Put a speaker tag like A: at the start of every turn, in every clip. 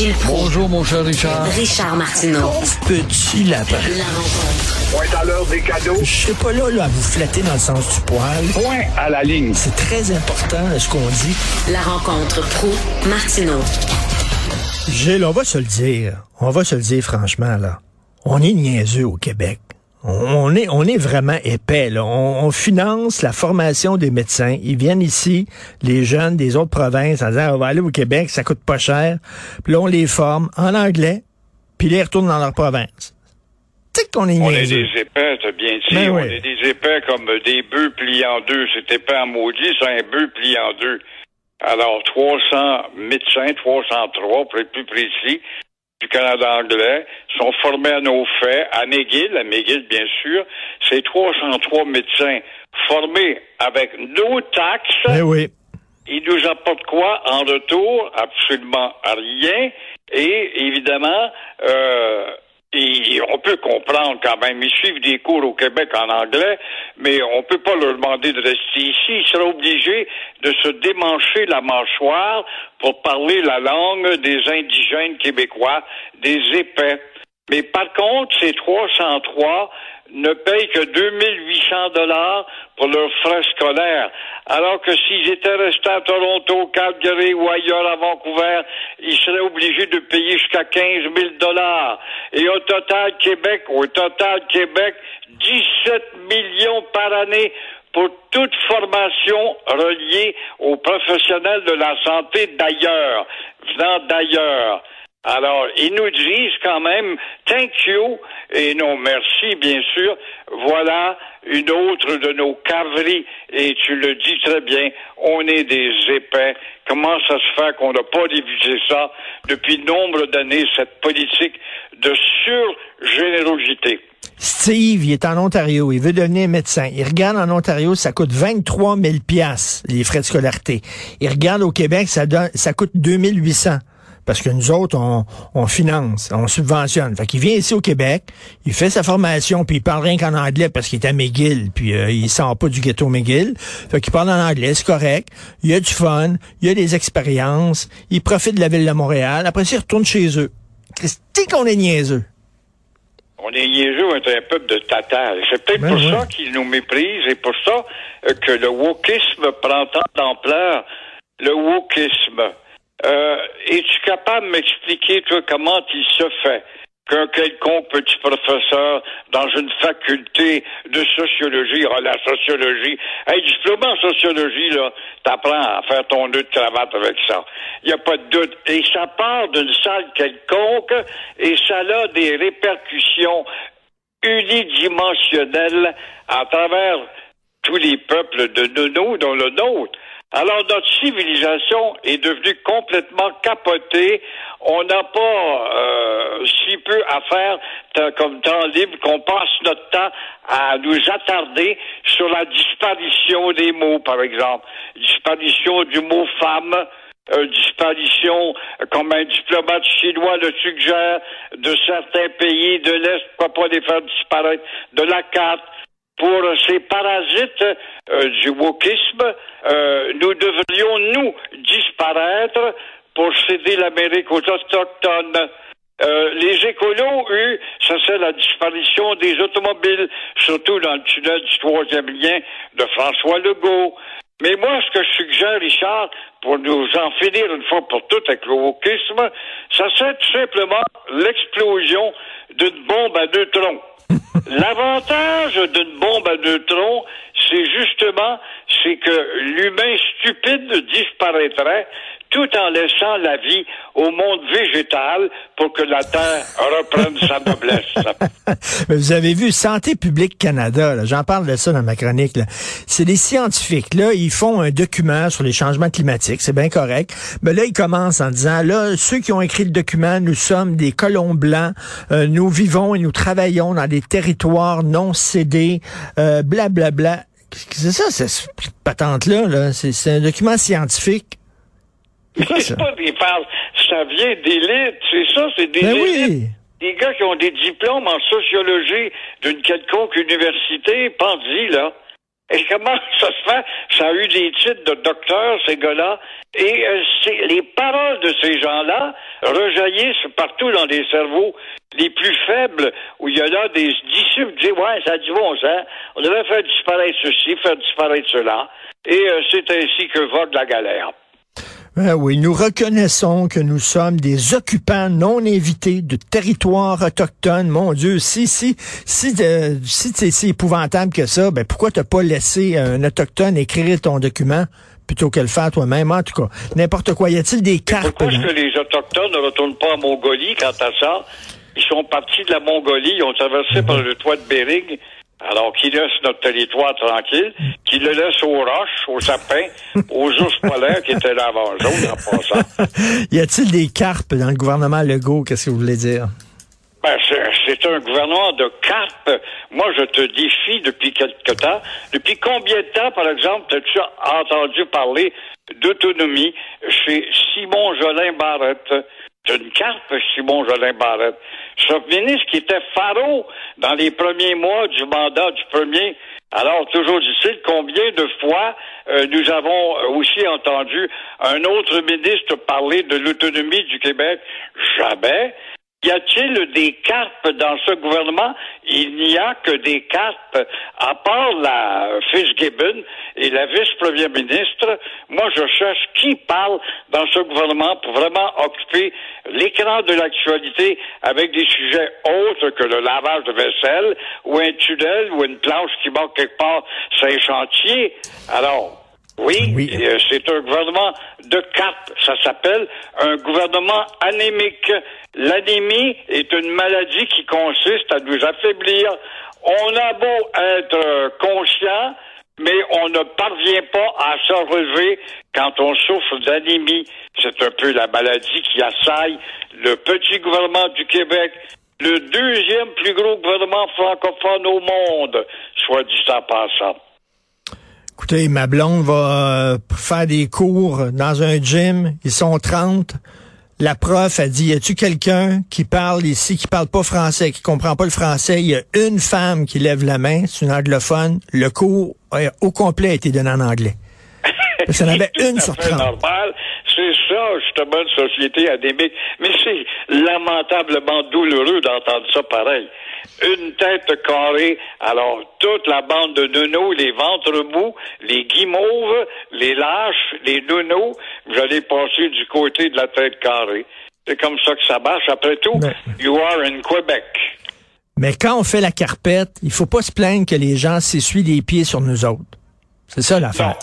A: Gilles Proulx.
B: Bonjour, mon cher Richard.
A: Richard Martineau.
C: Petit lapin.
A: La rencontre.
D: Point à l'heure des cadeaux.
C: Je suis pas là, là à vous flatter dans le sens du poil.
D: Point à la ligne.
C: C'est très important ce qu'on dit.
A: La rencontre pro martineau
C: Gilles, on va se le dire. On va se le dire franchement, là. On est niaiseux au Québec. On est, on est vraiment épais. Là. On, on, finance la formation des médecins. Ils viennent ici, les jeunes des autres provinces, en disant on va aller au Québec, ça coûte pas cher. Puis là, on les forme en anglais, puis les retournent dans leur province. Tu sais qu'on est
E: On est des épais, t'as bien dit.
C: Ben
E: on
C: oui.
E: est des épais comme des bœufs pliés en deux. C'est épais en maudit, c'est un bœuf plié en deux. Alors, 300 médecins, 303 pour être plus précis, du Canada anglais, sont formés à nos faits, à McGill, à McGill, bien sûr. Ces 303 médecins formés avec nos taxes,
C: Ben oui.
E: ils nous apportent quoi en retour? Absolument rien. Et évidemment, euh, on peut comprendre quand même. Ils suivent des cours au Québec en anglais, mais on peut pas leur demander de rester ici. Ils seront obligés de se démancher la mâchoire pour parler la langue des indigènes québécois, des épais. Mais par contre, ces 303 ne payent que 2800 dollars pour leurs frais scolaires. Alors que s'ils étaient restés à Toronto, Calgary ou ailleurs à Vancouver, ils seraient obligés de payer jusqu'à 15 000 dollars. Et au total, Québec, au total, Québec, 17 millions par année pour toute formation reliée aux professionnels de la santé d'ailleurs, venant d'ailleurs. Alors, ils nous disent quand même thank you et non merci, bien sûr. Voilà une autre de nos caveries et tu le dis très bien, on est des épais. Comment ça se fait qu'on n'a pas divisé ça depuis nombre d'années, cette politique de surgénérosité?
C: Steve, il est en Ontario, il veut devenir médecin. Il regarde en Ontario, ça coûte 23 000 piastres, les frais de scolarité. Il regarde au Québec, ça, ça coûte 2800. Parce que nous autres, on, on finance, on subventionne. Fait qu'il vient ici au Québec, il fait sa formation, puis il parle rien qu'en anglais parce qu'il est à McGill, puis euh, il sort pas du ghetto McGill. Fait qu'il parle en anglais, c'est correct. Il y a du fun, il y a des expériences, il profite de la ville de Montréal. Après ça, il retourne chez eux. Christy qu'on est niaiseux.
E: On est niaiseux, on est un peuple de tatas. Et C'est peut-être
C: Ben
E: pour ça qu'ils nous méprisent et pour ça euh, que le wokisme prend tant d'ampleur. Le wokisme. Euh, Es-tu capable de m'expliquer, toi, comment il se fait qu'un quelconque petit professeur dans une faculté de sociologie, ah, la sociologie, hey, diplôme en sociologie, là, t'apprends à faire ton nœud de cravate avec ça. Il n'y a pas de doute. Et ça part d'une salle quelconque et ça a des répercussions unidimensionnelles à travers tous les peuples de nono, dont le nôtre. Alors notre civilisation est devenue complètement capotée. On n'a pas euh, si peu à faire comme temps libre qu'on passe notre temps à nous attarder sur la disparition des mots, par exemple. Disparition du mot femme, euh, disparition, comme un diplomate chinois le suggère, de certains pays de l'Est, pourquoi pas les faire disparaître de la carte pour ces parasites euh, du wokisme, euh, nous devrions, nous, disparaître pour céder l'Amérique aux Autochtones. Euh, les écolos, eux, ça c'est la disparition des automobiles, surtout dans le tunnel du troisième lien de François Legault. Mais moi, ce que je suggère, Richard, pour nous en finir une fois pour toutes avec le wokisme, ça serait tout simplement l'explosion d'une bombe à deux troncs. L'avantage d'une bombe à neutrons, c'est justement, c'est que l'humain stupide disparaîtrait tout en laissant la vie au monde végétal pour que la Terre reprenne sa noblesse.
C: Mais vous avez vu Santé publique Canada, j'en parle de ça dans ma chronique. C'est des scientifiques, là, ils font un document sur les changements climatiques, c'est bien correct. Mais là, ils commencent en disant, là, ceux qui ont écrit le document, nous sommes des colons blancs, euh, nous vivons et nous travaillons dans des territoires non cédés, euh, bla bla bla. Qu'est-ce que C'est ça, cette patente-là, là? C'est c'est un document scientifique. C'est ça?
E: C'est pas des parles, ça vient d'élite, c'est ça, c'est des
C: Ben oui!
E: Des gars qui ont des diplômes en sociologie d'une quelconque université, pensez là. Et comment ça se fait? Ça a eu des titres de docteur, ces gars-là. Et euh, les paroles de ces gens-là rejaillissent partout dans les cerveaux les plus faibles, où il y a des disciples qui disent, ouais, ça a du bon sens, on devrait faire disparaître ceci, faire disparaître cela, et euh, c'est ainsi que vogue la galère.
C: Ben oui, nous reconnaissons que nous sommes des occupants non invités de territoires autochtones. Mon Dieu, si si si euh, si c'est si épouvantable que ça, ben pourquoi t'as pas laissé un autochtone écrire ton document plutôt que le faire toi-même? En tout cas, n'importe quoi. Y a-t-il des cartes?
E: Pourquoi est-ce que les autochtones ne retournent pas en Mongolie quant à ça? Ils sont partis de la Mongolie, ils ont traversé par le toit de Bering. Alors, qu'ils laissent notre territoire tranquille, qu'ils le laissent aux roches, aux sapins, aux ours polaires qui étaient là avant jaune en passant.
C: y a-t-il des carpes dans le gouvernement Legault? Qu'est-ce que vous voulez dire?
E: Ben, c'est c'est un gouvernement de carpes. Moi, je te défie depuis quelque temps. Depuis combien de temps, par exemple, as-tu entendu parler d'autonomie chez Simon Jolin Barrette? Une carpe, Simon Jolin Barrette. Ce ministre qui était pharaon dans les premiers mois du mandat du premier. Alors, toujours dit-il, combien de fois euh, nous avons aussi entendu un autre ministre parler de l'autonomie du Québec? Jamais. Y a-t-il des carpes dans ce gouvernement? Il n'y a que des carpes, à part la Fitzgibbon et la vice-première ministre. Moi, je cherche qui parle dans ce gouvernement pour vraiment occuper l'écran de l'actualité avec des sujets autres que le lavage de vaisselle ou un tunnel ou une planche qui manque quelque part sur un chantier. Alors, oui,
C: Oui.
E: euh, c'est un gouvernement de cap. Ça s'appelle un gouvernement anémique. L'anémie est une maladie qui consiste à nous affaiblir. On a beau être euh, conscient, mais on ne parvient pas à se relever quand on souffre d'anémie. C'est un peu la maladie qui assaille le petit gouvernement du Québec, le deuxième plus gros gouvernement francophone au monde, soit dit en passant.
C: Écoutez, ma blonde va euh, faire des cours dans un gym. Ils sont 30. La prof a dit, y a-tu quelqu'un qui parle ici, qui parle pas français, qui comprend pas le français? Il y a une femme qui lève la main, c'est une anglophone. Le cours euh, au complet a été donné en anglais. Parce qu'il y en avait
E: C'est
C: une sur
E: à fait
C: 30.
E: normal. C'est ça, justement, une société anémique. Mais c'est lamentablement douloureux d'entendre ça pareil. Une tête carrée, alors toute la bande de nounous, les ventres mous, les guimauves, les lâches, les nounous, vous allez passer du côté de la tête carrée. C'est comme ça que ça marche. Après tout,
C: Mais-
E: you are in Quebec.
C: Mais quand on fait la carpette, il faut pas se plaindre que les gens s'essuient les pieds sur nous autres. C'est ça l'affaire.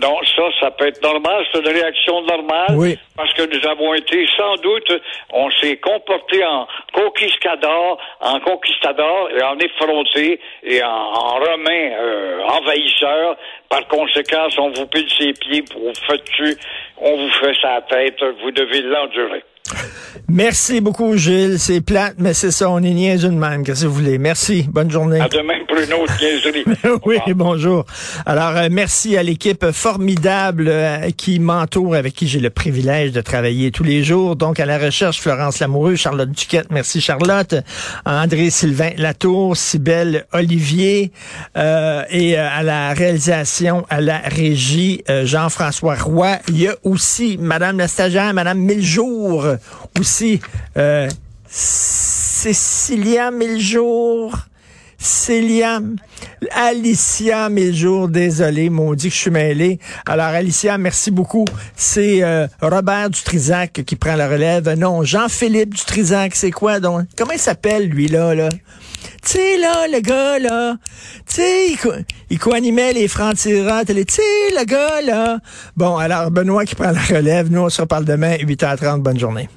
E: Non, ça, ça peut être normal, c'est une réaction normale.
C: Oui.
E: Parce que nous avons été, sans doute, on s'est comporté en conquistador, en conquistador et en effronté et en, en romain euh, envahisseur. Par conséquent, on vous pile ses pieds pour vous faire dessus, on vous fait sa tête, vous devez l'endurer.
C: Merci beaucoup, Gilles. C'est plate, mais c'est ça, on est niaiseux de même. Qu'est-ce que vous voulez? Merci. Bonne journée.
E: À demain pour une autre niaiserie.
C: oui, bonjour. Alors, euh, merci à l'équipe formidable euh, qui m'entoure, avec qui j'ai le privilège de travailler tous les jours. Donc, à la recherche, Florence Lamoureux, Charlotte Duquette, merci Charlotte, André-Sylvain Latour, Cybelle Olivier, euh, et euh, à la réalisation, à la régie, euh, Jean-François Roy. Il y a aussi Madame la stagiaire, Madame Miljour, aussi, euh, Cécilia Miljour. Célia, Alicia Miljour, désolé, maudit que je suis mêlé. Alors, Alicia, merci beaucoup. C'est euh, Robert Dutrisac qui prend la relève. Non, Jean-Philippe Dutrisac, c'est quoi donc? Comment il s'appelle, lui-là, là? Tu sais, là, le gars, là, tu sais, il, co- il co-animait les télé. Tu sais, le gars, là. Bon, alors, Benoît qui prend la relève. Nous, on se reparle demain, 8h30. Bonne journée.